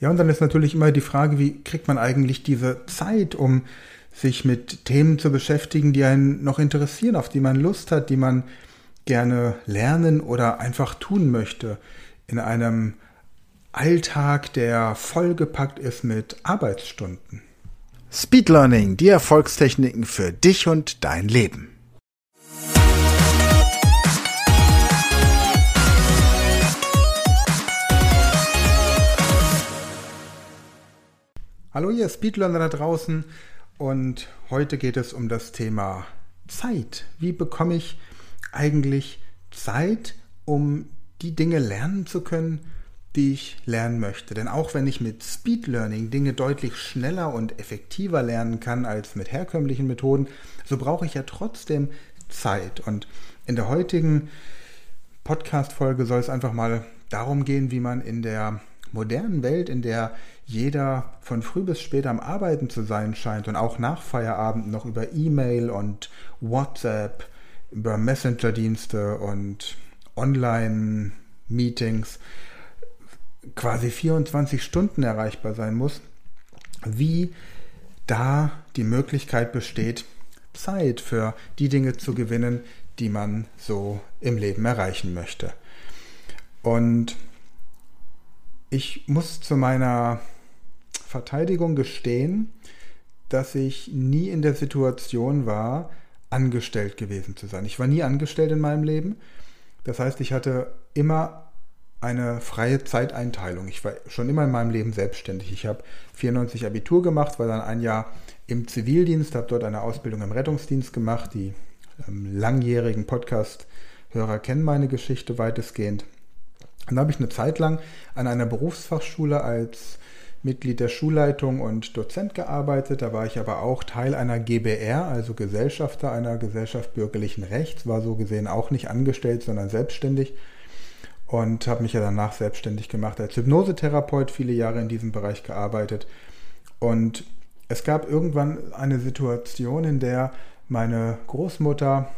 Ja, und dann ist natürlich immer die Frage, wie kriegt man eigentlich diese Zeit, um sich mit Themen zu beschäftigen, die einen noch interessieren, auf die man Lust hat, die man gerne lernen oder einfach tun möchte in einem Alltag, der vollgepackt ist mit Arbeitsstunden. Speed Learning, die Erfolgstechniken für dich und dein Leben. Hallo ihr Speedlearner da draußen und heute geht es um das Thema Zeit. Wie bekomme ich eigentlich Zeit, um die Dinge lernen zu können, die ich lernen möchte? Denn auch wenn ich mit Speed Learning Dinge deutlich schneller und effektiver lernen kann als mit herkömmlichen Methoden, so brauche ich ja trotzdem Zeit. Und in der heutigen Podcast-Folge soll es einfach mal darum gehen, wie man in der modernen Welt, in der jeder von früh bis spät am Arbeiten zu sein scheint und auch nach Feierabend noch über E-Mail und WhatsApp, über Messenger-Dienste und Online-Meetings quasi 24 Stunden erreichbar sein muss, wie da die Möglichkeit besteht, Zeit für die Dinge zu gewinnen, die man so im Leben erreichen möchte. Und ich muss zu meiner Verteidigung gestehen, dass ich nie in der Situation war, angestellt gewesen zu sein. Ich war nie angestellt in meinem Leben. Das heißt, ich hatte immer eine freie Zeiteinteilung. Ich war schon immer in meinem Leben selbstständig. Ich habe 94 Abitur gemacht, war dann ein Jahr im Zivildienst, habe dort eine Ausbildung im Rettungsdienst gemacht. Die ähm, langjährigen Podcast-Hörer kennen meine Geschichte weitestgehend. Dann habe ich eine Zeit lang an einer Berufsfachschule als Mitglied der Schulleitung und Dozent gearbeitet. Da war ich aber auch Teil einer GBR, also Gesellschafter einer Gesellschaft bürgerlichen Rechts, war so gesehen auch nicht angestellt, sondern selbstständig und habe mich ja danach selbstständig gemacht als Hypnosetherapeut, viele Jahre in diesem Bereich gearbeitet. Und es gab irgendwann eine Situation, in der meine Großmutter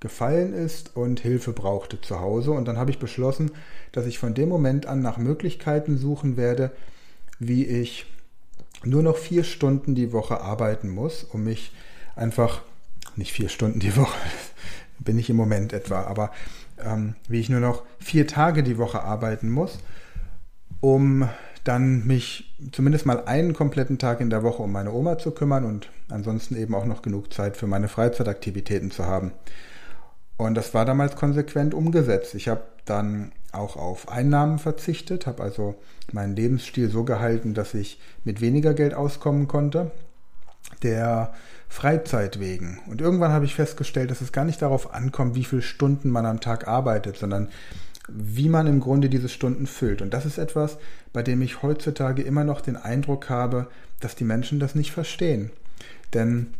gefallen ist und Hilfe brauchte zu Hause. Und dann habe ich beschlossen, dass ich von dem Moment an nach Möglichkeiten suchen werde, wie ich nur noch vier Stunden die Woche arbeiten muss, um mich einfach, nicht vier Stunden die Woche, bin ich im Moment etwa, aber ähm, wie ich nur noch vier Tage die Woche arbeiten muss, um dann mich zumindest mal einen kompletten Tag in der Woche um meine Oma zu kümmern und ansonsten eben auch noch genug Zeit für meine Freizeitaktivitäten zu haben. Und das war damals konsequent umgesetzt. Ich habe dann auch auf Einnahmen verzichtet, habe also meinen Lebensstil so gehalten, dass ich mit weniger Geld auskommen konnte, der Freizeit wegen. Und irgendwann habe ich festgestellt, dass es gar nicht darauf ankommt, wie viele Stunden man am Tag arbeitet, sondern wie man im Grunde diese Stunden füllt. Und das ist etwas, bei dem ich heutzutage immer noch den Eindruck habe, dass die Menschen das nicht verstehen. Denn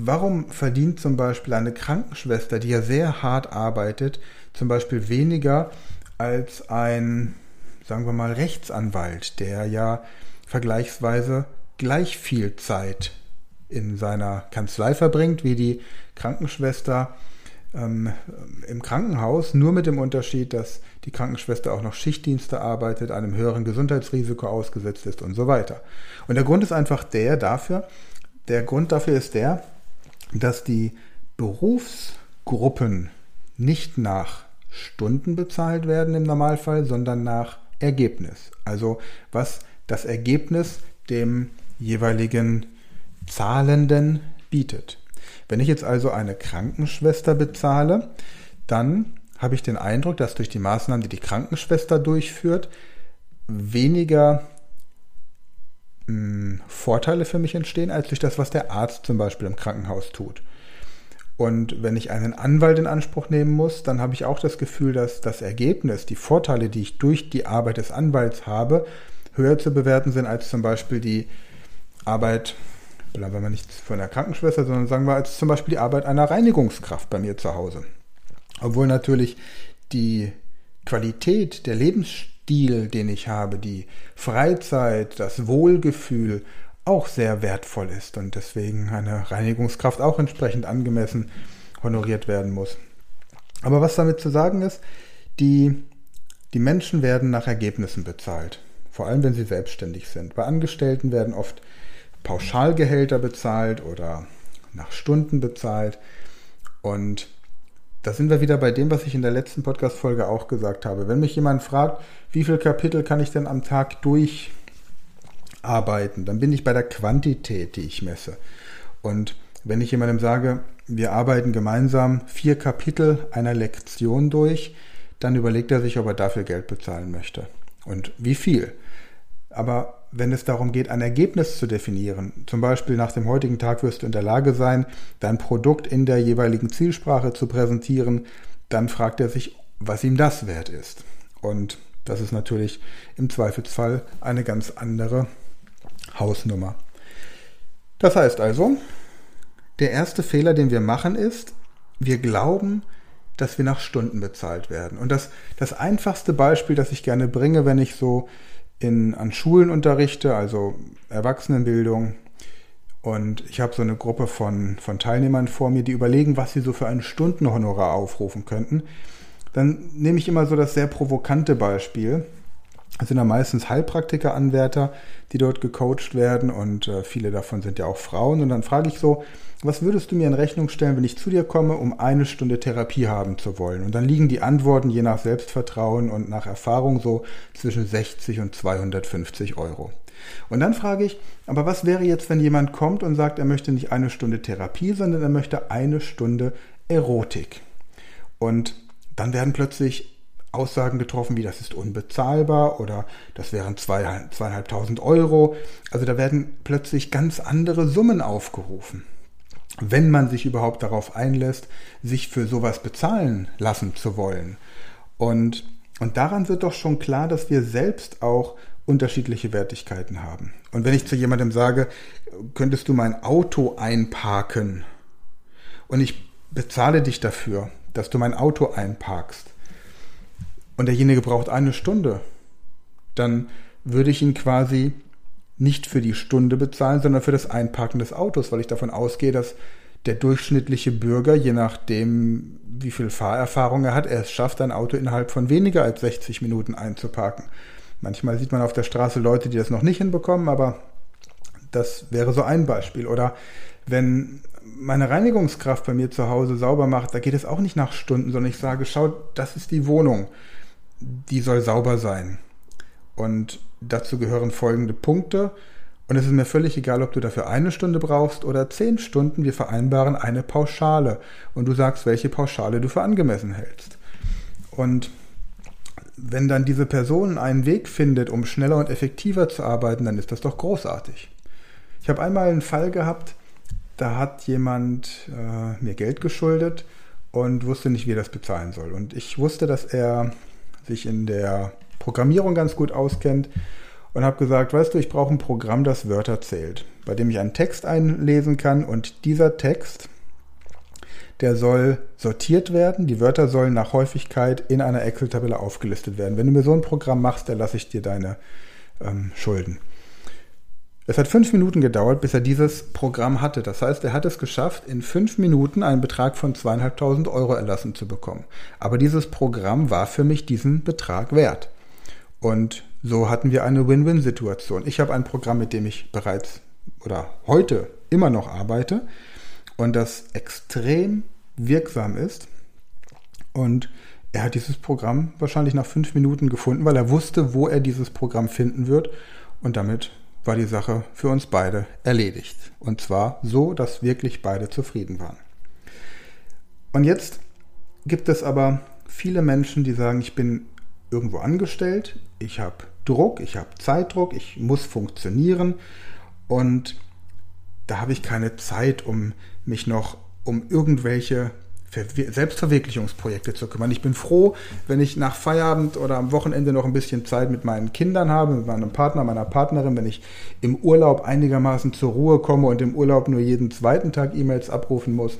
Warum verdient zum Beispiel eine Krankenschwester, die ja sehr hart arbeitet, zum Beispiel weniger als ein, sagen wir mal, Rechtsanwalt, der ja vergleichsweise gleich viel Zeit in seiner Kanzlei verbringt wie die Krankenschwester ähm, im Krankenhaus, nur mit dem Unterschied, dass die Krankenschwester auch noch Schichtdienste arbeitet, einem höheren Gesundheitsrisiko ausgesetzt ist und so weiter. Und der Grund ist einfach der dafür, der Grund dafür ist der, dass die Berufsgruppen nicht nach Stunden bezahlt werden im Normalfall, sondern nach Ergebnis. Also was das Ergebnis dem jeweiligen Zahlenden bietet. Wenn ich jetzt also eine Krankenschwester bezahle, dann habe ich den Eindruck, dass durch die Maßnahmen, die die Krankenschwester durchführt, weniger mh, Vorteile für mich entstehen, als durch das, was der Arzt zum Beispiel im Krankenhaus tut. Und wenn ich einen Anwalt in Anspruch nehmen muss, dann habe ich auch das Gefühl, dass das Ergebnis, die Vorteile, die ich durch die Arbeit des Anwalts habe, höher zu bewerten sind als zum Beispiel die Arbeit, bleiben wir nicht von der Krankenschwester, sondern sagen wir als zum Beispiel die Arbeit einer Reinigungskraft bei mir zu Hause. Obwohl natürlich die Qualität der Lebensstandard Stil, den ich habe, die Freizeit, das Wohlgefühl auch sehr wertvoll ist und deswegen eine Reinigungskraft auch entsprechend angemessen honoriert werden muss. Aber was damit zu sagen ist, die, die Menschen werden nach Ergebnissen bezahlt. vor allem wenn sie selbstständig sind. Bei Angestellten werden oft Pauschalgehälter bezahlt oder nach Stunden bezahlt. Und da sind wir wieder bei dem, was ich in der letzten Podcast-Folge auch gesagt habe. Wenn mich jemand fragt, wie viele Kapitel kann ich denn am Tag durcharbeiten, dann bin ich bei der Quantität, die ich messe. Und wenn ich jemandem sage, wir arbeiten gemeinsam vier Kapitel einer Lektion durch, dann überlegt er sich, ob er dafür Geld bezahlen möchte und wie viel. Aber wenn es darum geht, ein Ergebnis zu definieren, zum Beispiel nach dem heutigen Tag wirst du in der Lage sein, dein Produkt in der jeweiligen Zielsprache zu präsentieren, dann fragt er sich, was ihm das wert ist. Und das ist natürlich im Zweifelsfall eine ganz andere Hausnummer. Das heißt also, der erste Fehler, den wir machen, ist, wir glauben, dass wir nach Stunden bezahlt werden. Und das, das einfachste Beispiel, das ich gerne bringe, wenn ich so in, an Schulen unterrichte, also Erwachsenenbildung, und ich habe so eine Gruppe von, von Teilnehmern vor mir, die überlegen, was sie so für ein Stundenhonorar aufrufen könnten. Dann nehme ich immer so das sehr provokante Beispiel. Sind ja meistens Heilpraktiker-Anwärter, die dort gecoacht werden und äh, viele davon sind ja auch Frauen. Und dann frage ich so, was würdest du mir in Rechnung stellen, wenn ich zu dir komme, um eine Stunde Therapie haben zu wollen? Und dann liegen die Antworten je nach Selbstvertrauen und nach Erfahrung so zwischen 60 und 250 Euro. Und dann frage ich, aber was wäre jetzt, wenn jemand kommt und sagt, er möchte nicht eine Stunde Therapie, sondern er möchte eine Stunde Erotik? Und dann werden plötzlich Aussagen getroffen, wie das ist unbezahlbar oder das wären zweieinhalbtausend Euro. Also da werden plötzlich ganz andere Summen aufgerufen wenn man sich überhaupt darauf einlässt, sich für sowas bezahlen lassen zu wollen. Und, und daran wird doch schon klar, dass wir selbst auch unterschiedliche Wertigkeiten haben. Und wenn ich zu jemandem sage, könntest du mein Auto einparken und ich bezahle dich dafür, dass du mein Auto einparkst und derjenige braucht eine Stunde, dann würde ich ihn quasi nicht für die Stunde bezahlen, sondern für das Einparken des Autos, weil ich davon ausgehe, dass der durchschnittliche Bürger, je nachdem, wie viel Fahrerfahrung er hat, er es schafft, ein Auto innerhalb von weniger als 60 Minuten einzuparken. Manchmal sieht man auf der Straße Leute, die das noch nicht hinbekommen, aber das wäre so ein Beispiel. Oder wenn meine Reinigungskraft bei mir zu Hause sauber macht, da geht es auch nicht nach Stunden, sondern ich sage, schau, das ist die Wohnung, die soll sauber sein. Und dazu gehören folgende Punkte. Und es ist mir völlig egal, ob du dafür eine Stunde brauchst oder zehn Stunden. Wir vereinbaren eine Pauschale. Und du sagst, welche Pauschale du für angemessen hältst. Und wenn dann diese Person einen Weg findet, um schneller und effektiver zu arbeiten, dann ist das doch großartig. Ich habe einmal einen Fall gehabt, da hat jemand äh, mir Geld geschuldet und wusste nicht, wie er das bezahlen soll. Und ich wusste, dass er sich in der Programmierung ganz gut auskennt und habe gesagt, weißt du, ich brauche ein Programm, das Wörter zählt, bei dem ich einen Text einlesen kann und dieser Text, der soll sortiert werden. Die Wörter sollen nach Häufigkeit in einer Excel-Tabelle aufgelistet werden. Wenn du mir so ein Programm machst, dann lasse ich dir deine ähm, Schulden. Es hat fünf Minuten gedauert, bis er dieses Programm hatte. Das heißt, er hat es geschafft, in fünf Minuten einen Betrag von zweieinhalbtausend Euro erlassen zu bekommen. Aber dieses Programm war für mich diesen Betrag wert. Und so hatten wir eine Win-Win-Situation. Ich habe ein Programm, mit dem ich bereits oder heute immer noch arbeite und das extrem wirksam ist. Und er hat dieses Programm wahrscheinlich nach fünf Minuten gefunden, weil er wusste, wo er dieses Programm finden wird. Und damit war die Sache für uns beide erledigt. Und zwar so, dass wirklich beide zufrieden waren. Und jetzt gibt es aber viele Menschen, die sagen, ich bin irgendwo angestellt, ich habe Druck, ich habe Zeitdruck, ich muss funktionieren und da habe ich keine Zeit, um mich noch um irgendwelche Selbstverwirklichungsprojekte zu kümmern. Ich bin froh, wenn ich nach Feierabend oder am Wochenende noch ein bisschen Zeit mit meinen Kindern habe, mit meinem Partner, meiner Partnerin, wenn ich im Urlaub einigermaßen zur Ruhe komme und im Urlaub nur jeden zweiten Tag E-Mails abrufen muss.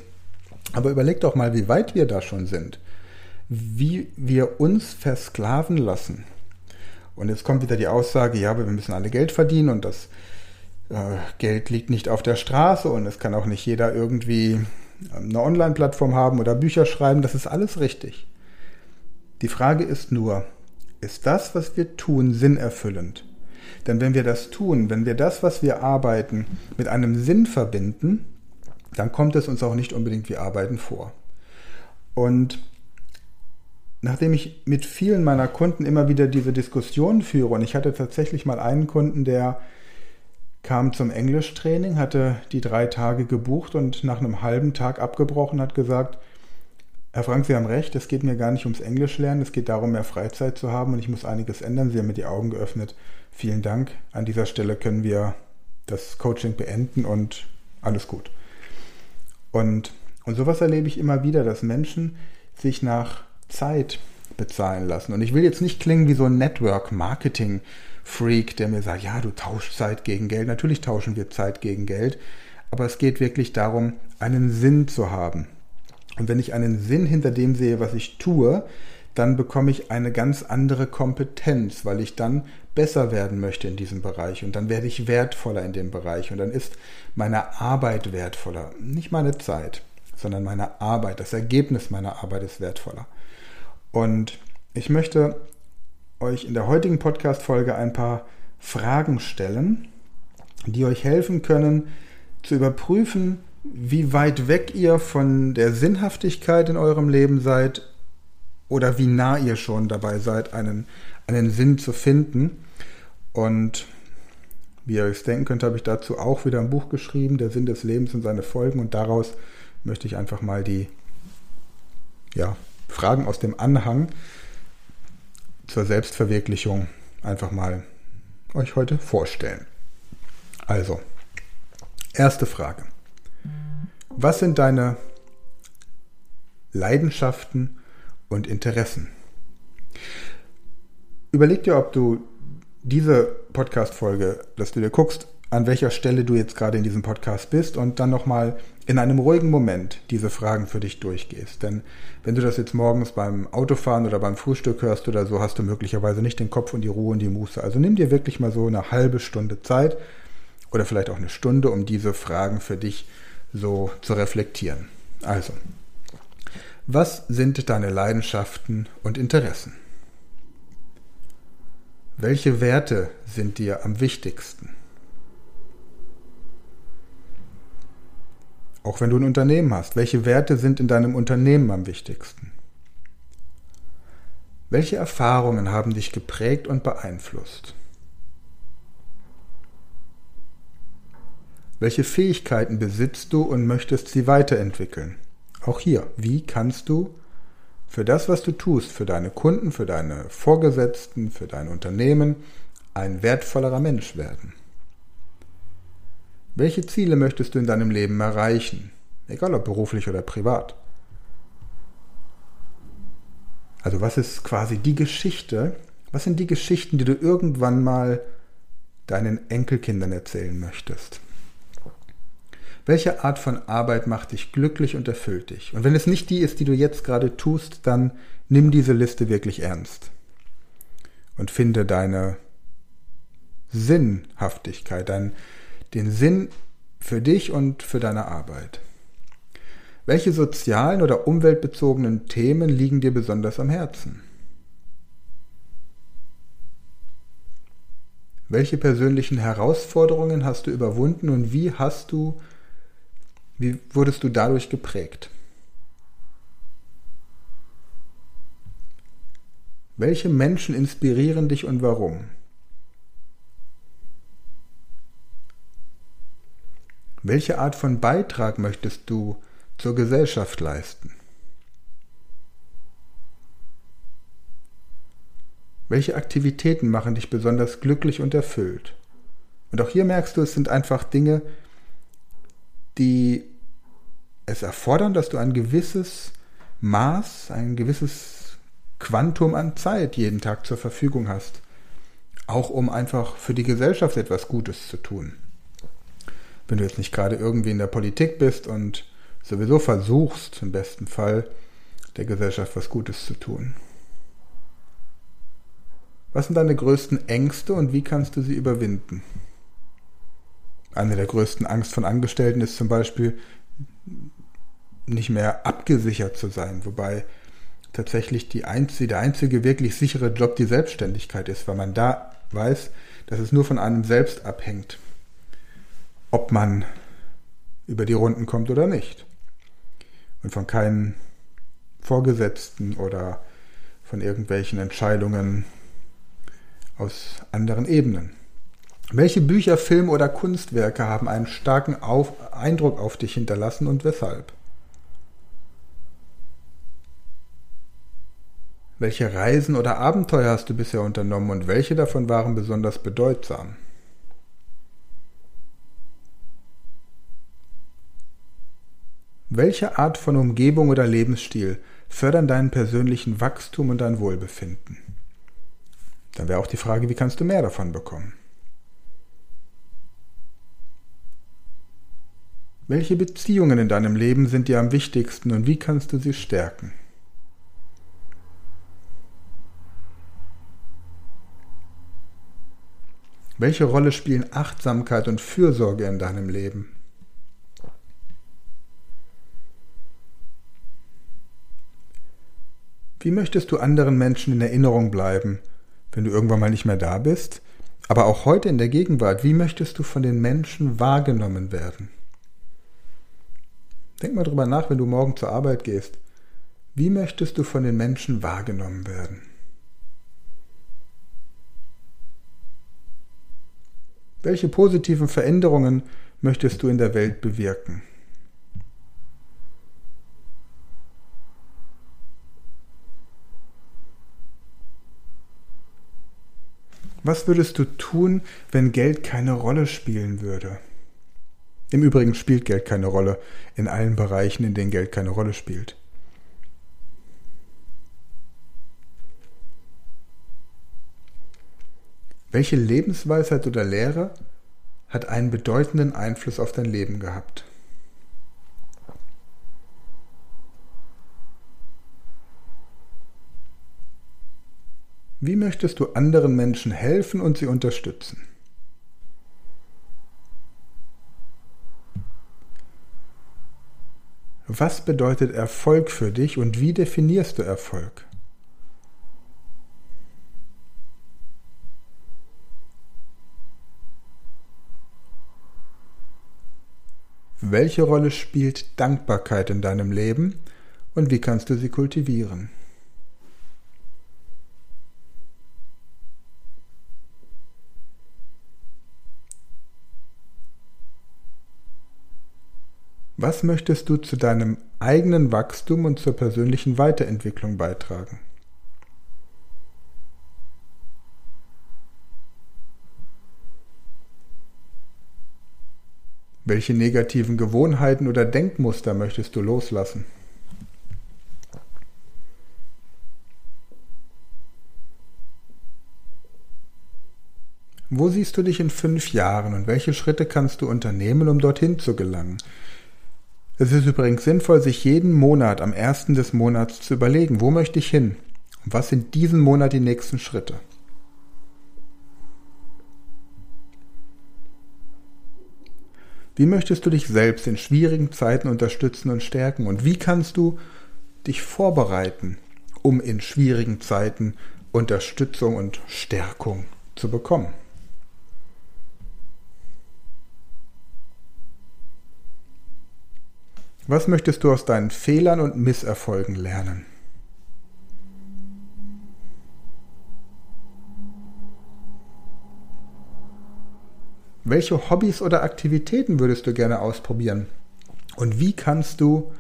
Aber überleg doch mal, wie weit wir da schon sind wie wir uns versklaven lassen. Und jetzt kommt wieder die Aussage, ja, wir müssen alle Geld verdienen und das äh, Geld liegt nicht auf der Straße und es kann auch nicht jeder irgendwie eine Online-Plattform haben oder Bücher schreiben. Das ist alles richtig. Die Frage ist nur, ist das, was wir tun, sinnerfüllend? Denn wenn wir das tun, wenn wir das, was wir arbeiten, mit einem Sinn verbinden, dann kommt es uns auch nicht unbedingt wie Arbeiten vor. Und nachdem ich mit vielen meiner Kunden immer wieder diese Diskussion führe, und ich hatte tatsächlich mal einen Kunden, der kam zum Englischtraining, hatte die drei Tage gebucht und nach einem halben Tag abgebrochen, hat gesagt, Herr Frank, Sie haben recht, es geht mir gar nicht ums Englischlernen, es geht darum, mehr Freizeit zu haben und ich muss einiges ändern. Sie haben mir die Augen geöffnet. Vielen Dank. An dieser Stelle können wir das Coaching beenden und alles gut. Und, und sowas erlebe ich immer wieder, dass Menschen sich nach Zeit bezahlen lassen. Und ich will jetzt nicht klingen wie so ein Network-Marketing-Freak, der mir sagt, ja, du tauschst Zeit gegen Geld. Natürlich tauschen wir Zeit gegen Geld. Aber es geht wirklich darum, einen Sinn zu haben. Und wenn ich einen Sinn hinter dem sehe, was ich tue, dann bekomme ich eine ganz andere Kompetenz, weil ich dann besser werden möchte in diesem Bereich und dann werde ich wertvoller in dem Bereich und dann ist meine Arbeit wertvoller. Nicht meine Zeit, sondern meine Arbeit, das Ergebnis meiner Arbeit ist wertvoller. Und ich möchte euch in der heutigen Podcast-Folge ein paar Fragen stellen, die euch helfen können, zu überprüfen, wie weit weg ihr von der Sinnhaftigkeit in eurem Leben seid oder wie nah ihr schon dabei seid, einen, einen Sinn zu finden. Und wie ihr euch denken könnt, habe ich dazu auch wieder ein Buch geschrieben, Der Sinn des Lebens und seine Folgen. Und daraus möchte ich einfach mal die ja, Fragen aus dem Anhang zur Selbstverwirklichung einfach mal euch heute vorstellen. Also, erste Frage. Was sind deine Leidenschaften und Interessen? Überleg dir, ob du diese Podcast-Folge, dass du dir guckst, an welcher Stelle du jetzt gerade in diesem Podcast bist und dann nochmal in einem ruhigen Moment diese Fragen für dich durchgehst. Denn wenn du das jetzt morgens beim Autofahren oder beim Frühstück hörst oder so, hast du möglicherweise nicht den Kopf und die Ruhe und die Muße. Also nimm dir wirklich mal so eine halbe Stunde Zeit oder vielleicht auch eine Stunde, um diese Fragen für dich so zu reflektieren. Also, was sind deine Leidenschaften und Interessen? Welche Werte sind dir am wichtigsten? Auch wenn du ein Unternehmen hast, welche Werte sind in deinem Unternehmen am wichtigsten? Welche Erfahrungen haben dich geprägt und beeinflusst? Welche Fähigkeiten besitzt du und möchtest sie weiterentwickeln? Auch hier, wie kannst du für das, was du tust, für deine Kunden, für deine Vorgesetzten, für dein Unternehmen, ein wertvollerer Mensch werden? Welche Ziele möchtest du in deinem Leben erreichen? Egal ob beruflich oder privat. Also was ist quasi die Geschichte? Was sind die Geschichten, die du irgendwann mal deinen Enkelkindern erzählen möchtest? Welche Art von Arbeit macht dich glücklich und erfüllt dich? Und wenn es nicht die ist, die du jetzt gerade tust, dann nimm diese Liste wirklich ernst und finde deine Sinnhaftigkeit, dein, den Sinn für dich und für deine Arbeit. Welche sozialen oder umweltbezogenen Themen liegen dir besonders am Herzen? Welche persönlichen Herausforderungen hast du überwunden und wie hast du, wie wurdest du dadurch geprägt? Welche Menschen inspirieren dich und warum? Welche Art von Beitrag möchtest du zur Gesellschaft leisten? Welche Aktivitäten machen dich besonders glücklich und erfüllt? Und auch hier merkst du, es sind einfach Dinge, die es erfordern, dass du ein gewisses Maß, ein gewisses Quantum an Zeit jeden Tag zur Verfügung hast. Auch um einfach für die Gesellschaft etwas Gutes zu tun wenn du jetzt nicht gerade irgendwie in der Politik bist und sowieso versuchst, im besten Fall, der Gesellschaft was Gutes zu tun. Was sind deine größten Ängste und wie kannst du sie überwinden? Eine der größten Angst von Angestellten ist zum Beispiel, nicht mehr abgesichert zu sein, wobei tatsächlich die einzige, der einzige wirklich sichere Job die Selbstständigkeit ist, weil man da weiß, dass es nur von einem selbst abhängt, ob man über die Runden kommt oder nicht. Und von keinen Vorgesetzten oder von irgendwelchen Entscheidungen aus anderen Ebenen. Welche Bücher, Filme oder Kunstwerke haben einen starken auf Eindruck auf dich hinterlassen und weshalb? Welche Reisen oder Abenteuer hast du bisher unternommen und welche davon waren besonders bedeutsam? Welche Art von Umgebung oder Lebensstil fördern deinen persönlichen Wachstum und dein Wohlbefinden? Dann wäre auch die Frage, wie kannst du mehr davon bekommen? Welche Beziehungen in deinem Leben sind dir am wichtigsten und wie kannst du sie stärken? Welche Rolle spielen Achtsamkeit und Fürsorge in deinem Leben? Wie möchtest du anderen Menschen in Erinnerung bleiben, wenn du irgendwann mal nicht mehr da bist? Aber auch heute in der Gegenwart, wie möchtest du von den Menschen wahrgenommen werden? Denk mal drüber nach, wenn du morgen zur Arbeit gehst. Wie möchtest du von den Menschen wahrgenommen werden? Welche positiven Veränderungen möchtest du in der Welt bewirken? Was würdest du tun, wenn Geld keine Rolle spielen würde? Im Übrigen spielt Geld keine Rolle in allen Bereichen, in denen Geld keine Rolle spielt. Welche Lebensweisheit oder Lehre hat einen bedeutenden Einfluss auf dein Leben gehabt? Wie möchtest du anderen Menschen helfen und sie unterstützen? Was bedeutet Erfolg für dich und wie definierst du Erfolg? Welche Rolle spielt Dankbarkeit in deinem Leben und wie kannst du sie kultivieren? Was möchtest du zu deinem eigenen Wachstum und zur persönlichen Weiterentwicklung beitragen? Welche negativen Gewohnheiten oder Denkmuster möchtest du loslassen? Wo siehst du dich in fünf Jahren und welche Schritte kannst du unternehmen, um dorthin zu gelangen? Es ist übrigens sinnvoll, sich jeden Monat am ersten des Monats zu überlegen, wo möchte ich hin und was sind diesen Monat die nächsten Schritte. Wie möchtest du dich selbst in schwierigen Zeiten unterstützen und stärken? Und wie kannst du dich vorbereiten, um in schwierigen Zeiten Unterstützung und Stärkung zu bekommen? Was möchtest du aus deinen Fehlern und Misserfolgen lernen? Welche Hobbys oder Aktivitäten würdest du gerne ausprobieren? Und wie kannst du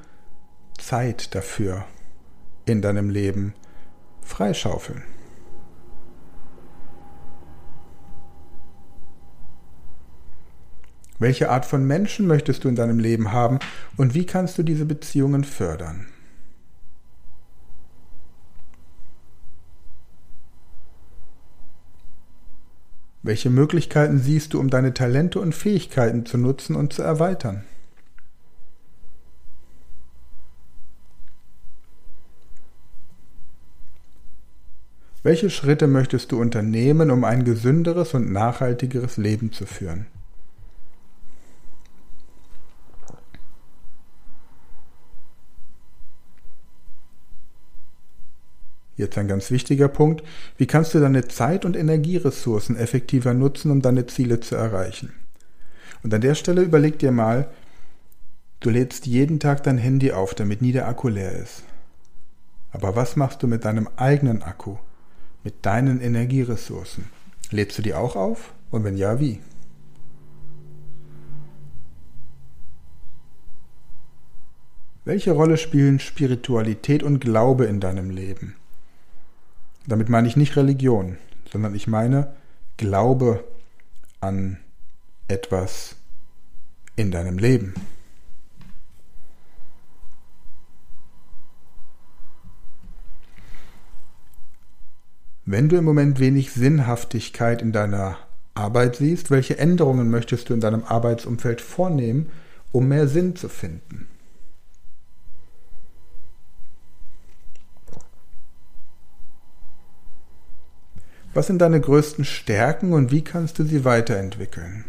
Zeit dafür in deinem Leben freischaufeln? Welche Art von Menschen möchtest du in deinem Leben haben und wie kannst du diese Beziehungen fördern? Welche Möglichkeiten siehst du, um deine Talente und Fähigkeiten zu nutzen und zu erweitern? Welche Schritte möchtest du unternehmen, um ein gesünderes und nachhaltigeres Leben zu führen? Jetzt ein ganz wichtiger Punkt. Wie kannst du deine Zeit- und Energieressourcen effektiver nutzen, um deine Ziele zu erreichen? Und an der Stelle überleg dir mal, du lädst jeden Tag dein Handy auf, damit nie der Akku leer ist. Aber was machst du mit deinem eigenen Akku? Mit deinen Energieressourcen? Lädst du die auch auf? Und wenn ja, wie? Welche Rolle spielen Spiritualität und Glaube in deinem Leben? Damit meine ich nicht Religion, sondern ich meine Glaube an etwas in deinem Leben. Wenn du im Moment wenig Sinnhaftigkeit in deiner Arbeit siehst, welche Änderungen möchtest du in deinem Arbeitsumfeld vornehmen, um mehr Sinn zu finden? Was sind deine größten Stärken und wie kannst du sie weiterentwickeln?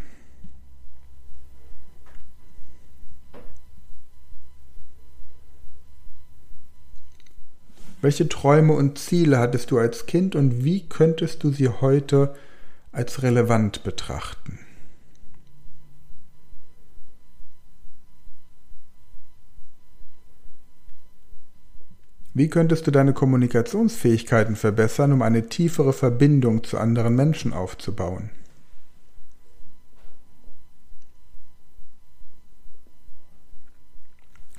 Welche Träume und Ziele hattest du als Kind und wie könntest du sie heute als relevant betrachten? Wie könntest du deine Kommunikationsfähigkeiten verbessern, um eine tiefere Verbindung zu anderen Menschen aufzubauen?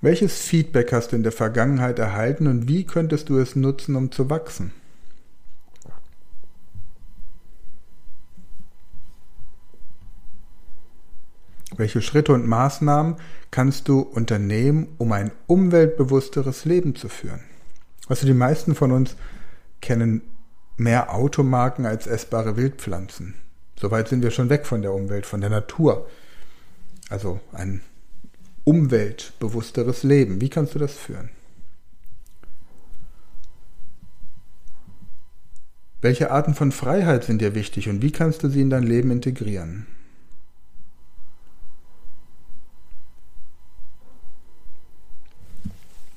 Welches Feedback hast du in der Vergangenheit erhalten und wie könntest du es nutzen, um zu wachsen? Welche Schritte und Maßnahmen kannst du unternehmen, um ein umweltbewussteres Leben zu führen? Du, die meisten von uns kennen mehr Automarken als essbare Wildpflanzen. Soweit sind wir schon weg von der Umwelt, von der Natur. Also ein umweltbewussteres Leben. Wie kannst du das führen? Welche Arten von Freiheit sind dir wichtig und wie kannst du sie in dein Leben integrieren?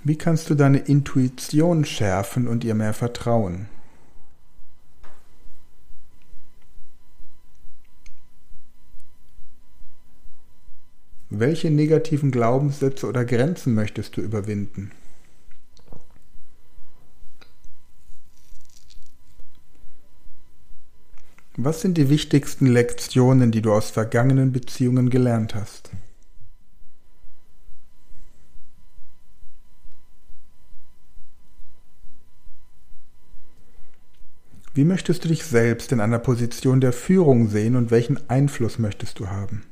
Wie kannst du deine Intuition schärfen und ihr mehr vertrauen? Welche negativen Glaubenssätze oder Grenzen möchtest du überwinden? Was sind die wichtigsten Lektionen, die du aus vergangenen Beziehungen gelernt hast? Wie möchtest du dich selbst in einer Position der Führung sehen und welchen Einfluss möchtest du haben?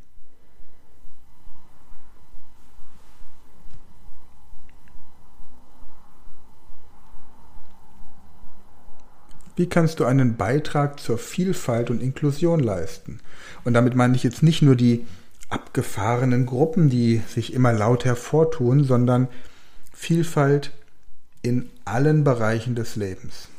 Wie kannst du einen Beitrag zur Vielfalt und Inklusion leisten? Und damit meine ich jetzt nicht nur die abgefahrenen Gruppen, die sich immer laut hervortun, sondern Vielfalt in allen Bereichen des Lebens.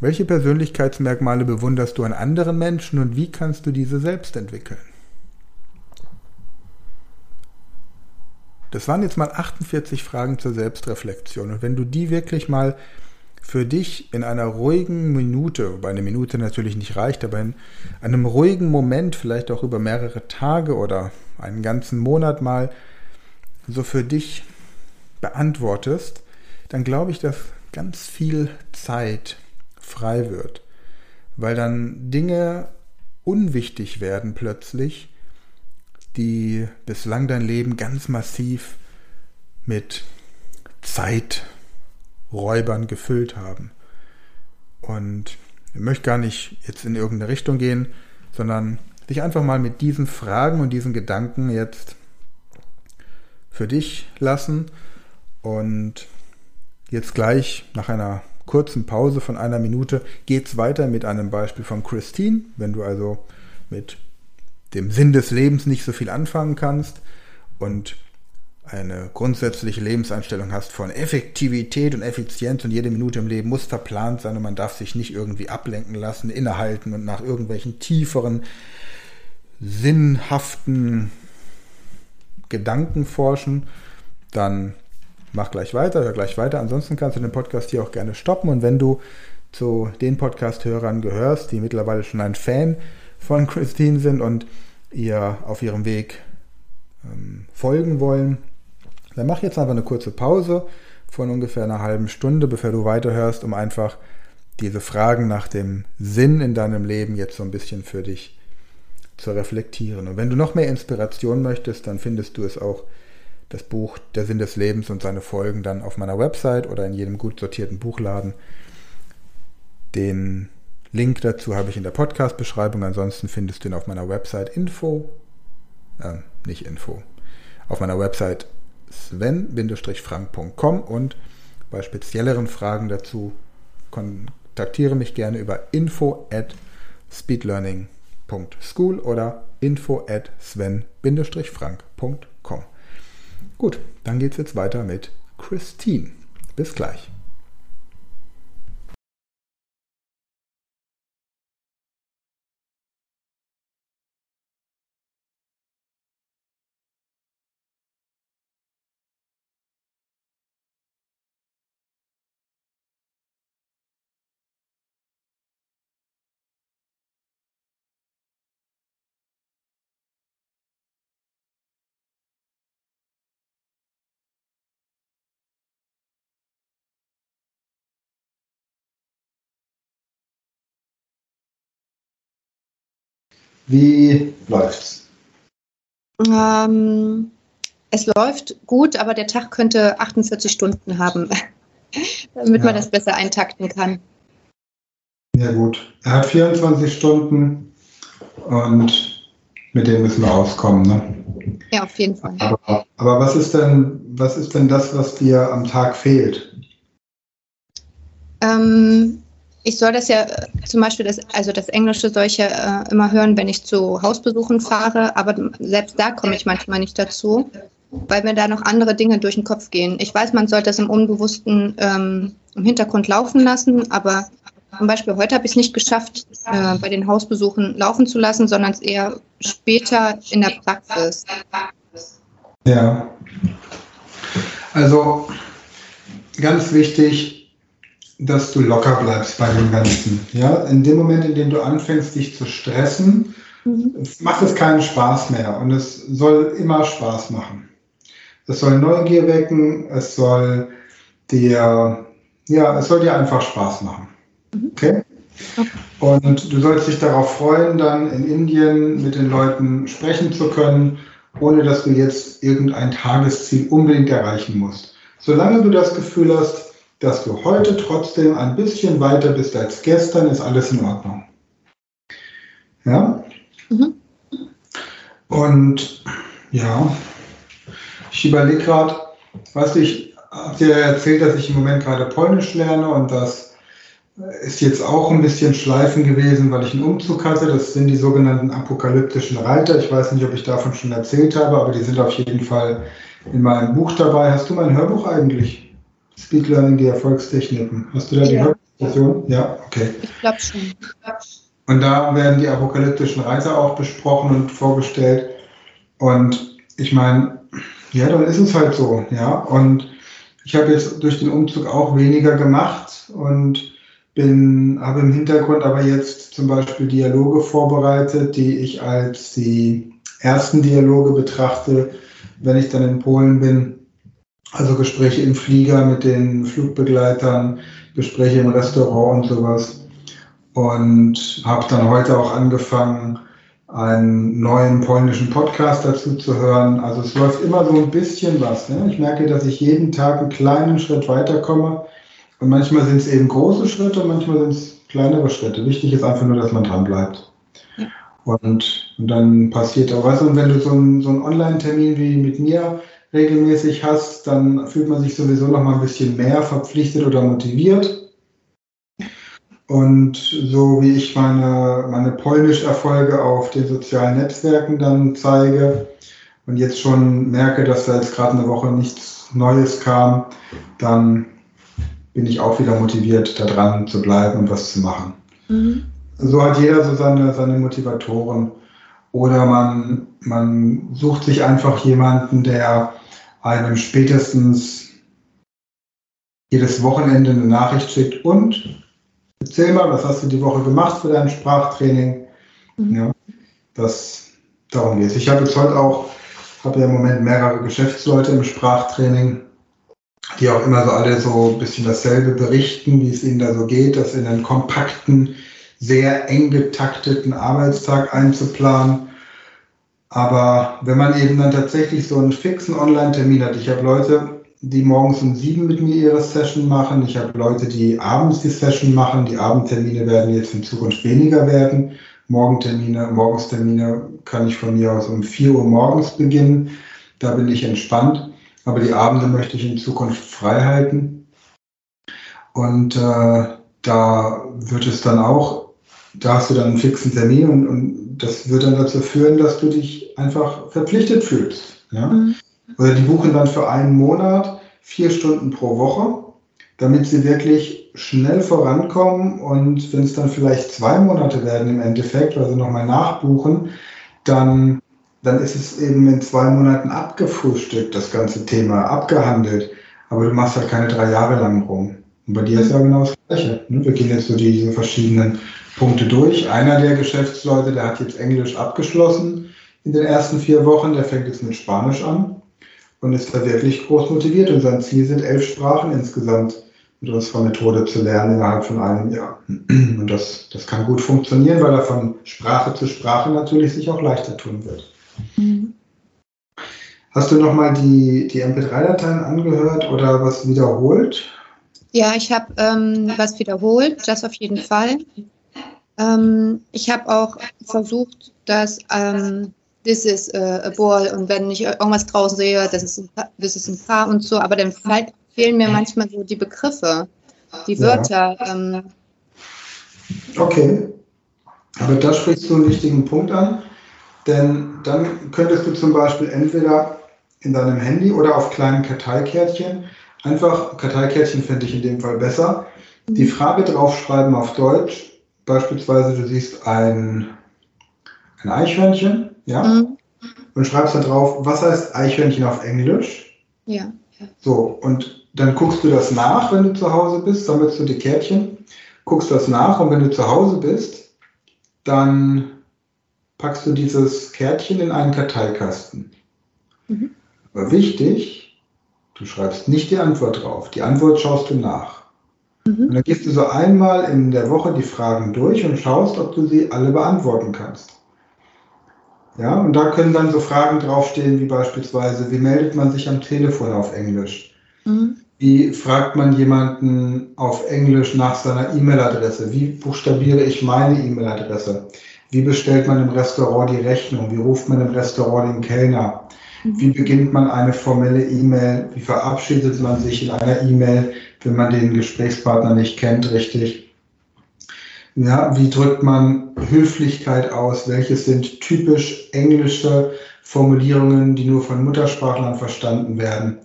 Welche Persönlichkeitsmerkmale bewunderst du an anderen Menschen und wie kannst du diese selbst entwickeln? Das waren jetzt mal 48 Fragen zur Selbstreflexion. Und wenn du die wirklich mal für dich in einer ruhigen Minute, wobei eine Minute natürlich nicht reicht, aber in einem ruhigen Moment, vielleicht auch über mehrere Tage oder einen ganzen Monat mal so für dich beantwortest, dann glaube ich, dass ganz viel Zeit frei wird. Weil dann Dinge unwichtig werden plötzlich, die bislang dein Leben ganz massiv mit Zeiträubern gefüllt haben. Und ich möchte gar nicht jetzt in irgendeine Richtung gehen, sondern dich einfach mal mit diesen Fragen und diesen Gedanken jetzt für dich lassen und jetzt gleich nach einer kurzen Pause von einer Minute geht es weiter mit einem Beispiel von Christine. Wenn du also mit dem Sinn des Lebens nicht so viel anfangen kannst und eine grundsätzliche Lebenseinstellung hast von Effektivität und Effizienz und jede Minute im Leben muss verplant sein und man darf sich nicht irgendwie ablenken lassen, innehalten und nach irgendwelchen tieferen, sinnhaften Gedanken forschen, dann mach gleich weiter, hör gleich weiter. Ansonsten kannst du den Podcast hier auch gerne stoppen. Und wenn du zu den Podcast-Hörern gehörst, die mittlerweile schon ein Fan von Christine sind und ihr auf ihrem Weg ähm, folgen wollen, dann mach jetzt einfach eine kurze Pause von ungefähr einer halben Stunde, bevor du weiterhörst, um einfach diese Fragen nach dem Sinn in deinem Leben jetzt so ein bisschen für dich zu reflektieren. Und wenn du noch mehr Inspiration möchtest, dann findest du es auch das Buch Der Sinn des Lebens und seine Folgen dann auf meiner Website oder in jedem gut sortierten Buchladen. Den Link dazu habe ich in der Podcast-Beschreibung. Ansonsten findest du ihn auf meiner Website Info, äh, nicht Info, auf meiner Website sven-frank.com und bei spezielleren Fragen dazu kontaktiere mich gerne über info at speedlearning.school oder info at sven-frank.com. Gut, dann geht es jetzt weiter mit Christine. Bis gleich. Wie läuft's? Ähm, es läuft gut, aber der Tag könnte 48 Stunden haben, damit ja. man das besser eintakten kann. Ja gut. Er hat 24 Stunden und mit dem müssen wir auskommen, ne? Ja, auf jeden Fall. Aber, aber was ist denn, was ist denn das, was dir am Tag fehlt? Ähm, ich soll das ja äh, zum Beispiel, das, also das Englische ja äh, immer hören, wenn ich zu Hausbesuchen fahre, aber selbst da komme ich manchmal nicht dazu, weil mir da noch andere Dinge durch den Kopf gehen. Ich weiß, man sollte es im Unbewussten ähm, im Hintergrund laufen lassen, aber zum Beispiel heute habe ich es nicht geschafft, äh, bei den Hausbesuchen laufen zu lassen, sondern es eher später in der Praxis. Ja. Also ganz wichtig, dass du locker bleibst bei dem Ganzen. Ja? In dem Moment, in dem du anfängst, dich zu stressen, mhm. macht es keinen Spaß mehr und es soll immer Spaß machen. Es soll Neugier wecken, es soll dir, ja, es soll dir einfach Spaß machen. Mhm. Okay? Und du sollst dich darauf freuen, dann in Indien mit den Leuten sprechen zu können, ohne dass du jetzt irgendein Tagesziel unbedingt erreichen musst. Solange du das Gefühl hast, dass du heute trotzdem ein bisschen weiter bist als gestern, ist alles in Ordnung. Ja? Mhm. Und ja, ich überlege gerade, weißt du, ich habe dir erzählt, dass ich im Moment gerade Polnisch lerne und das ist jetzt auch ein bisschen schleifen gewesen, weil ich einen Umzug hatte. Das sind die sogenannten apokalyptischen Reiter. Ich weiß nicht, ob ich davon schon erzählt habe, aber die sind auf jeden Fall in meinem Buch dabei. Hast du mein Hörbuch eigentlich? Speed Learning, die Erfolgstechniken. Hast du da ja. die Version? Ja, okay. Ich glaube schon. Und da werden die apokalyptischen Reiter auch besprochen und vorgestellt. Und ich meine, ja, dann ist es halt so, ja. Und ich habe jetzt durch den Umzug auch weniger gemacht und bin, habe im Hintergrund aber jetzt zum Beispiel Dialoge vorbereitet, die ich als die ersten Dialoge betrachte, wenn ich dann in Polen bin also Gespräche im Flieger mit den Flugbegleitern, Gespräche im Restaurant und sowas. Und habe dann heute auch angefangen, einen neuen polnischen Podcast dazu zu hören. Also es läuft immer so ein bisschen was. Ne? Ich merke, dass ich jeden Tag einen kleinen Schritt weiterkomme. Und manchmal sind es eben große Schritte und manchmal sind es kleinere Schritte. Wichtig ist einfach nur, dass man dran bleibt. Ja. Und, und dann passiert auch was. Und wenn du so einen, so einen Online-Termin wie mit mir regelmäßig hast, dann fühlt man sich sowieso noch mal ein bisschen mehr verpflichtet oder motiviert. Und so wie ich meine, meine Polnisch-Erfolge auf den sozialen Netzwerken dann zeige und jetzt schon merke, dass da jetzt gerade eine Woche nichts Neues kam, dann bin ich auch wieder motiviert, da dran zu bleiben und was zu machen. Mhm. So hat jeder so seine, seine Motivatoren. Oder man, man sucht sich einfach jemanden, der einem spätestens jedes Wochenende eine Nachricht schickt und erzähl mal, was hast du die Woche gemacht für dein Sprachtraining? Mhm. Ja, das, darum geht es. Ich habe jetzt heute auch, habe ja im Moment mehrere Geschäftsleute im Sprachtraining, die auch immer so alle so ein bisschen dasselbe berichten, wie es ihnen da so geht, das in einen kompakten, sehr eng getakteten Arbeitstag einzuplanen. Aber wenn man eben dann tatsächlich so einen fixen Online-Termin hat, ich habe Leute, die morgens um sieben mit mir ihre Session machen, ich habe Leute, die abends die Session machen, die Abendtermine werden jetzt in Zukunft weniger werden. Morgentermine, Morgenstermine kann ich von mir aus um 4 Uhr morgens beginnen. Da bin ich entspannt. Aber die Abende möchte ich in Zukunft frei halten. Und äh, da wird es dann auch, da hast du dann einen fixen Termin und, und das wird dann dazu führen, dass du dich einfach verpflichtet fühlst. Ja? Mhm. Oder die buchen dann für einen Monat vier Stunden pro Woche, damit sie wirklich schnell vorankommen und wenn es dann vielleicht zwei Monate werden im Endeffekt, weil sie nochmal nachbuchen, dann dann ist es eben in zwei Monaten abgefrühstückt, das ganze Thema, abgehandelt. Aber du machst halt keine drei Jahre lang rum. Und bei dir ist ja genau das Gleiche. Ne? Wir gehen jetzt so diese verschiedenen Punkte durch. Einer der Geschäftsleute, der hat jetzt Englisch abgeschlossen in den ersten vier Wochen, der fängt jetzt mit Spanisch an und ist da wirklich groß motiviert. Und sein Ziel sind elf Sprachen insgesamt mit unserer Methode zu lernen innerhalb von einem Jahr. Und das, das kann gut funktionieren, weil er von Sprache zu Sprache natürlich sich auch leichter tun wird. Mhm. Hast du nochmal die, die MP3-Dateien angehört oder was wiederholt? Ja, ich habe ähm, was wiederholt, das auf jeden Fall. Ähm, ich habe auch versucht, dass ähm, this is a ball und wenn ich irgendwas draußen sehe, das ist ein, das ist ein Paar und so, aber dann fehlen mir manchmal so die Begriffe, die Wörter. Ja. Ähm. Okay, aber da sprichst du einen wichtigen Punkt an. Denn dann könntest du zum Beispiel entweder in deinem Handy oder auf kleinen Karteikärtchen einfach, Karteikärtchen fände ich in dem Fall besser, die mhm. Frage draufschreiben auf Deutsch. Beispielsweise, du siehst ein, ein Eichhörnchen, ja, mhm. und schreibst da drauf, was heißt Eichhörnchen auf Englisch? Ja. So, und dann guckst du das nach, wenn du zu Hause bist, sammelst du die Kärtchen, guckst das nach und wenn du zu Hause bist, dann packst du dieses Kärtchen in einen Karteikasten. Mhm. Aber wichtig, du schreibst nicht die Antwort drauf. Die Antwort schaust du nach. Mhm. Und dann gehst du so einmal in der Woche die Fragen durch und schaust, ob du sie alle beantworten kannst. Ja, und da können dann so Fragen draufstehen, wie beispielsweise, wie meldet man sich am Telefon auf Englisch? Mhm. Wie fragt man jemanden auf Englisch nach seiner E-Mail-Adresse? Wie buchstabiere ich meine E-Mail-Adresse? Wie bestellt man im Restaurant die Rechnung? Wie ruft man im Restaurant den Kellner? Mhm. Wie beginnt man eine formelle E-Mail? Wie verabschiedet man sich in einer E-Mail, wenn man den Gesprächspartner nicht kennt, richtig? Ja, wie drückt man Höflichkeit aus? Welches sind typisch englische Formulierungen, die nur von Muttersprachlern verstanden werden?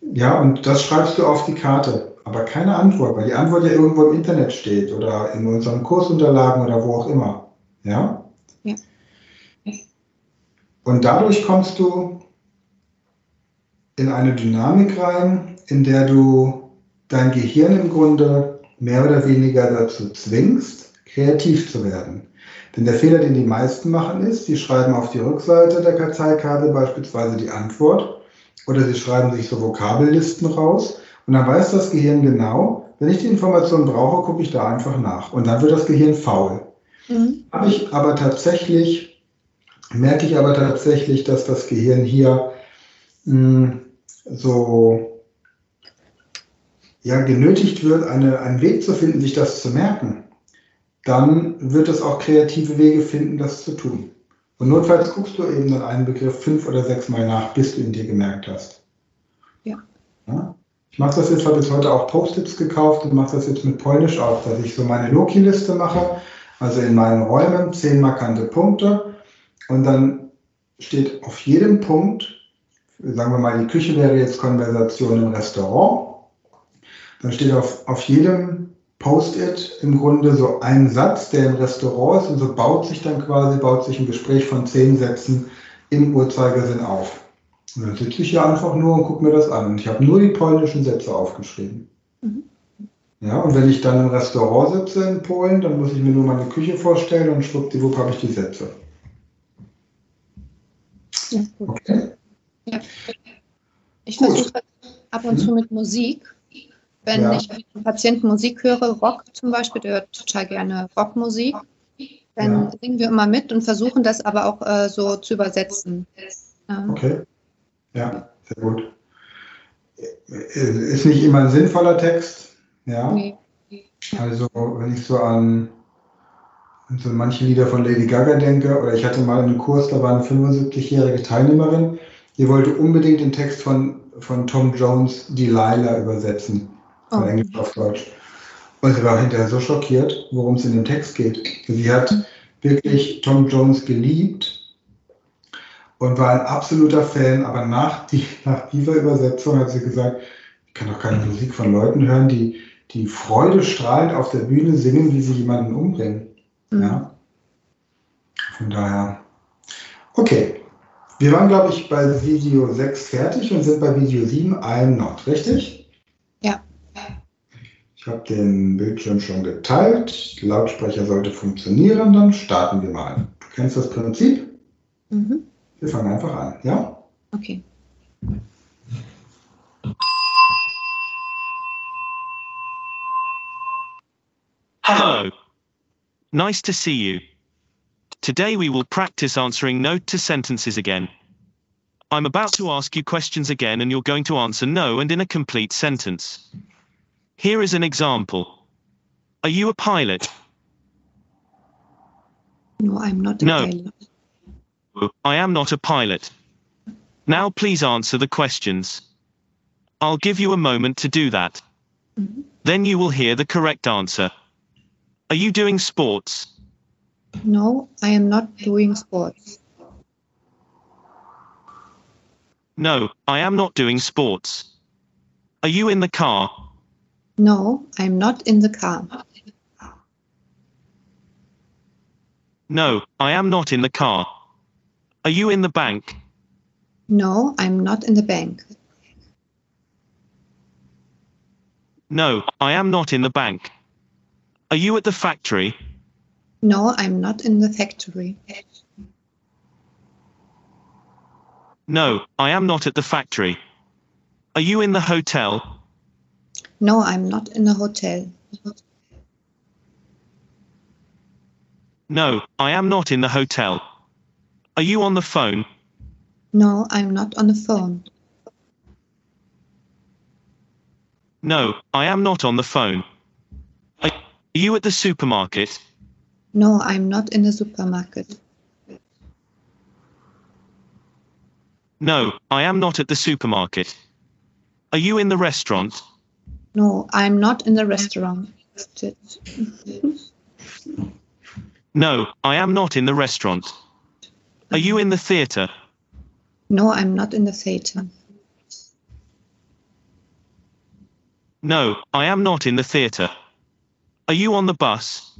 Ja, und das schreibst du auf die Karte, aber keine Antwort, weil die Antwort ja irgendwo im Internet steht oder in unseren Kursunterlagen oder wo auch immer. Ja? Ja. Und dadurch kommst du in eine Dynamik rein, in der du dein Gehirn im Grunde mehr oder weniger dazu zwingst, kreativ zu werden. Denn der Fehler, den die meisten machen, ist, sie schreiben auf die Rückseite der Karteikarte beispielsweise die Antwort oder sie schreiben sich so Vokabellisten raus und dann weiß das Gehirn genau, wenn ich die Information brauche, gucke ich da einfach nach und dann wird das Gehirn faul. Mhm. Habe ich aber tatsächlich, merke ich aber tatsächlich, dass das Gehirn hier mh, hm, so ja, genötigt wird, eine, einen Weg zu finden, sich das zu merken, dann wird es auch kreative Wege finden, das zu tun. Und notfalls guckst du eben dann einen Begriff fünf oder sechs Mal nach, bis du ihn dir gemerkt hast. Ja. ja? Ich mache das jetzt, habe jetzt heute auch Post-its gekauft und mache das jetzt mit Polnisch auch, dass ich so meine Loki-Liste mache also in meinen Räumen zehn markante Punkte und dann steht auf jedem Punkt, sagen wir mal, die Küche wäre jetzt Konversation im Restaurant, dann steht auf, auf jedem Post-it im Grunde so ein Satz, der im Restaurant ist und so baut sich dann quasi, baut sich ein Gespräch von zehn Sätzen im Uhrzeigersinn auf. Und dann sitze ich hier einfach nur und gucke mir das an. Und ich habe nur die polnischen Sätze aufgeschrieben. Mhm. Ja, und wenn ich dann im Restaurant sitze in Polen, dann muss ich mir nur meine Küche vorstellen und schwuppdiwupp habe ich die Sätze. Ja, okay. Ja. Ich versuche ab und zu mit Musik. Wenn ja. ich mit einem Patienten Musik höre, Rock zum Beispiel, der hört total gerne Rockmusik, dann ja. singen wir immer mit und versuchen das aber auch äh, so zu übersetzen. Okay. Ja, sehr gut. Ist nicht immer ein sinnvoller Text. Ja. Nee. Also, wenn ich so an, an so manche Lieder von Lady Gaga denke, oder ich hatte mal einen Kurs, da war eine 75-jährige Teilnehmerin, die wollte unbedingt den Text von, von Tom Jones Delilah übersetzen. Von oh. Englisch auf Deutsch. Und sie war hinterher so schockiert, worum es in dem Text geht. Sie hat wirklich Tom Jones geliebt und war ein absoluter Fan, aber nach, die, nach dieser Übersetzung hat sie gesagt, ich kann doch keine Musik von Leuten hören, die, die Freude strahlend auf der Bühne singen, wie sie jemanden umbringen. Mhm. Ja? Von daher, okay. Wir waren, glaube ich, bei Video 6 fertig und sind bei Video 7 I'm not, richtig? Ja. Ich habe den Bildschirm schon geteilt. Lautsprecher sollte funktionieren. Dann starten wir mal. Du kennst das Prinzip? Mhm. Wir fangen einfach an, ja? Okay. Hello. Nice to see you. Today we will practice answering no to sentences again. I'm about to ask you questions again and you're going to answer no and in a complete sentence. Here is an example. Are you a pilot? No, I'm not a no. pilot. I am not a pilot. Now please answer the questions. I'll give you a moment to do that. Mm-hmm. Then you will hear the correct answer. Are you doing sports? No, I am not doing sports. No, I am not doing sports. Are you in the car? No, I'm not in the car. No, I am not in the car. Are you in the bank? No, I'm not in the bank. No, I am not in the bank. Are you at the factory? No, I'm not in the factory. No, I am not at the factory. Are you in the hotel? No, I'm not in the hotel. No, I am not in the hotel. Are you on the phone? No, I'm not on the phone. No, I am not on the phone. Are you at the supermarket? No, I'm not in the supermarket. No, I am not at the supermarket. Are you in the restaurant? No, I'm not in the restaurant. no, I am not in the restaurant. Are you in the theater? No, I'm not in the theater. No, I am not in the theater. Are you on the bus?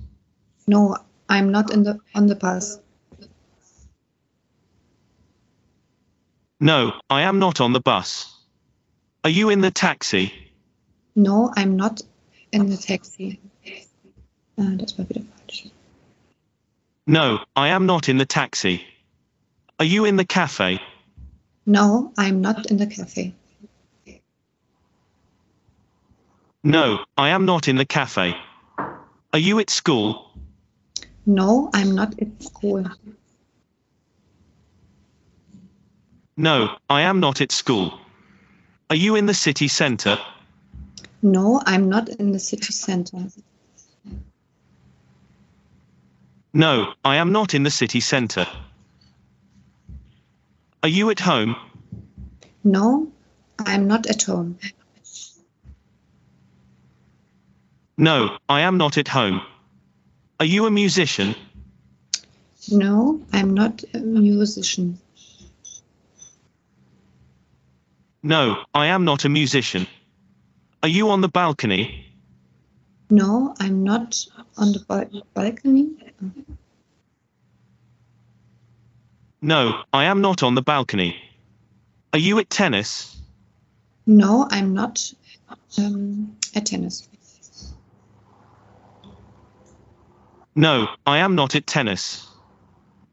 No, I'm not in the on the bus. No, I am not on the bus. Are you in the taxi? No, I'm not in the taxi. Das war wieder falsch. No, I am not in the taxi. Are you in the cafe? No, I'm not in the cafe. No, I am not in the cafe. Are you at school? No, I'm not at school. No, I am not at school. Are you in the city centre? No, I'm not in the city centre. No, I am not in the city centre. Are you at home? No, I'm not at home. No, I am not at home. Are you a musician? No, I'm not a musician. No, I am not a musician. Are you on the balcony? No, I'm not on the bal balcony. No, I am not on the balcony. Are you at tennis? No, I'm not um, at tennis. No, I am not at tennis.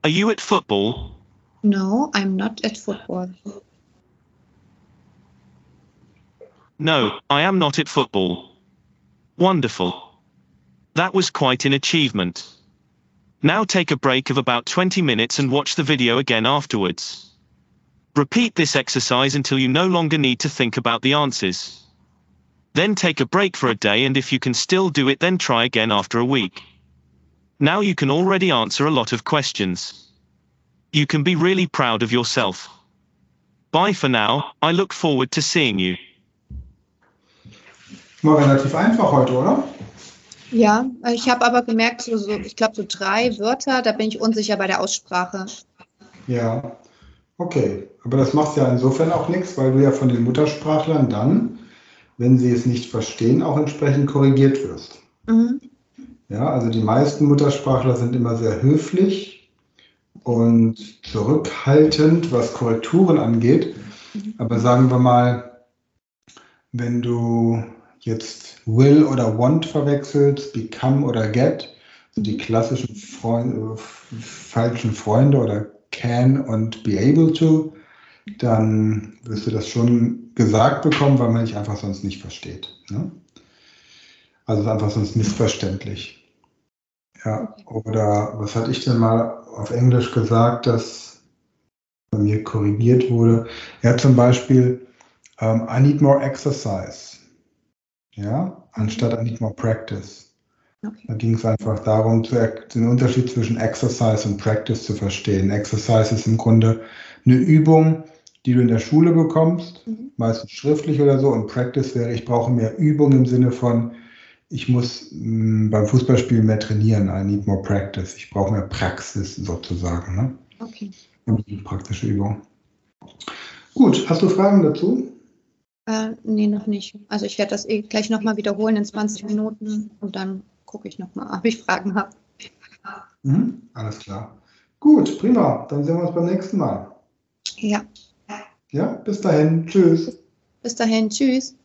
Are you at football? No, I'm not at football. No, I am not at football. Wonderful. That was quite an achievement. Now take a break of about 20 minutes and watch the video again afterwards. Repeat this exercise until you no longer need to think about the answers. Then take a break for a day and if you can still do it then try again after a week. Now you can already answer a lot of questions. You can be really proud of yourself. Bye for now, I look forward to seeing you. War relativ einfach heute, oder? Ja, ich habe aber gemerkt, so, so, ich glaube, so drei Wörter, da bin ich unsicher bei der Aussprache. Ja, okay. Aber das macht ja insofern auch nichts, weil du ja von den Muttersprachlern dann, wenn sie es nicht verstehen, auch entsprechend korrigiert wirst. Mhm. Ja, also die meisten Muttersprachler sind immer sehr höflich und zurückhaltend, was Korrekturen angeht. Aber sagen wir mal, wenn du jetzt will oder want verwechselst, become oder get, also die klassischen Freund, äh, falschen Freunde oder can und be able to, dann wirst du das schon gesagt bekommen, weil man dich einfach sonst nicht versteht. Ne? Also einfach sonst missverständlich. Ja, oder was hatte ich denn mal auf Englisch gesagt, dass bei mir korrigiert wurde? Ja, zum Beispiel, um, I need more exercise. Ja, anstatt need more practice. Okay. Da ging es einfach darum, den Unterschied zwischen Exercise und Practice zu verstehen. Exercise ist im Grunde eine Übung, die du in der Schule bekommst, Mhm. meistens schriftlich oder so. Und Practice wäre, ich brauche mehr Übung im Sinne von, ich muss mh, beim Fußballspielen mehr trainieren. I need more practice. Ich brauche mehr Praxis sozusagen. Ne? Okay. Praktische Übung. Gut, hast du Fragen dazu? Äh, nee, noch nicht. Also ich werde das eh gleich nochmal wiederholen in 20 Minuten und dann gucke ich nochmal, ob ich Fragen habe. Mhm. Alles klar. Gut, prima. Dann sehen wir uns beim nächsten Mal. Ja, Ja, bis dahin. Tschüss. bis dahin, tschüss.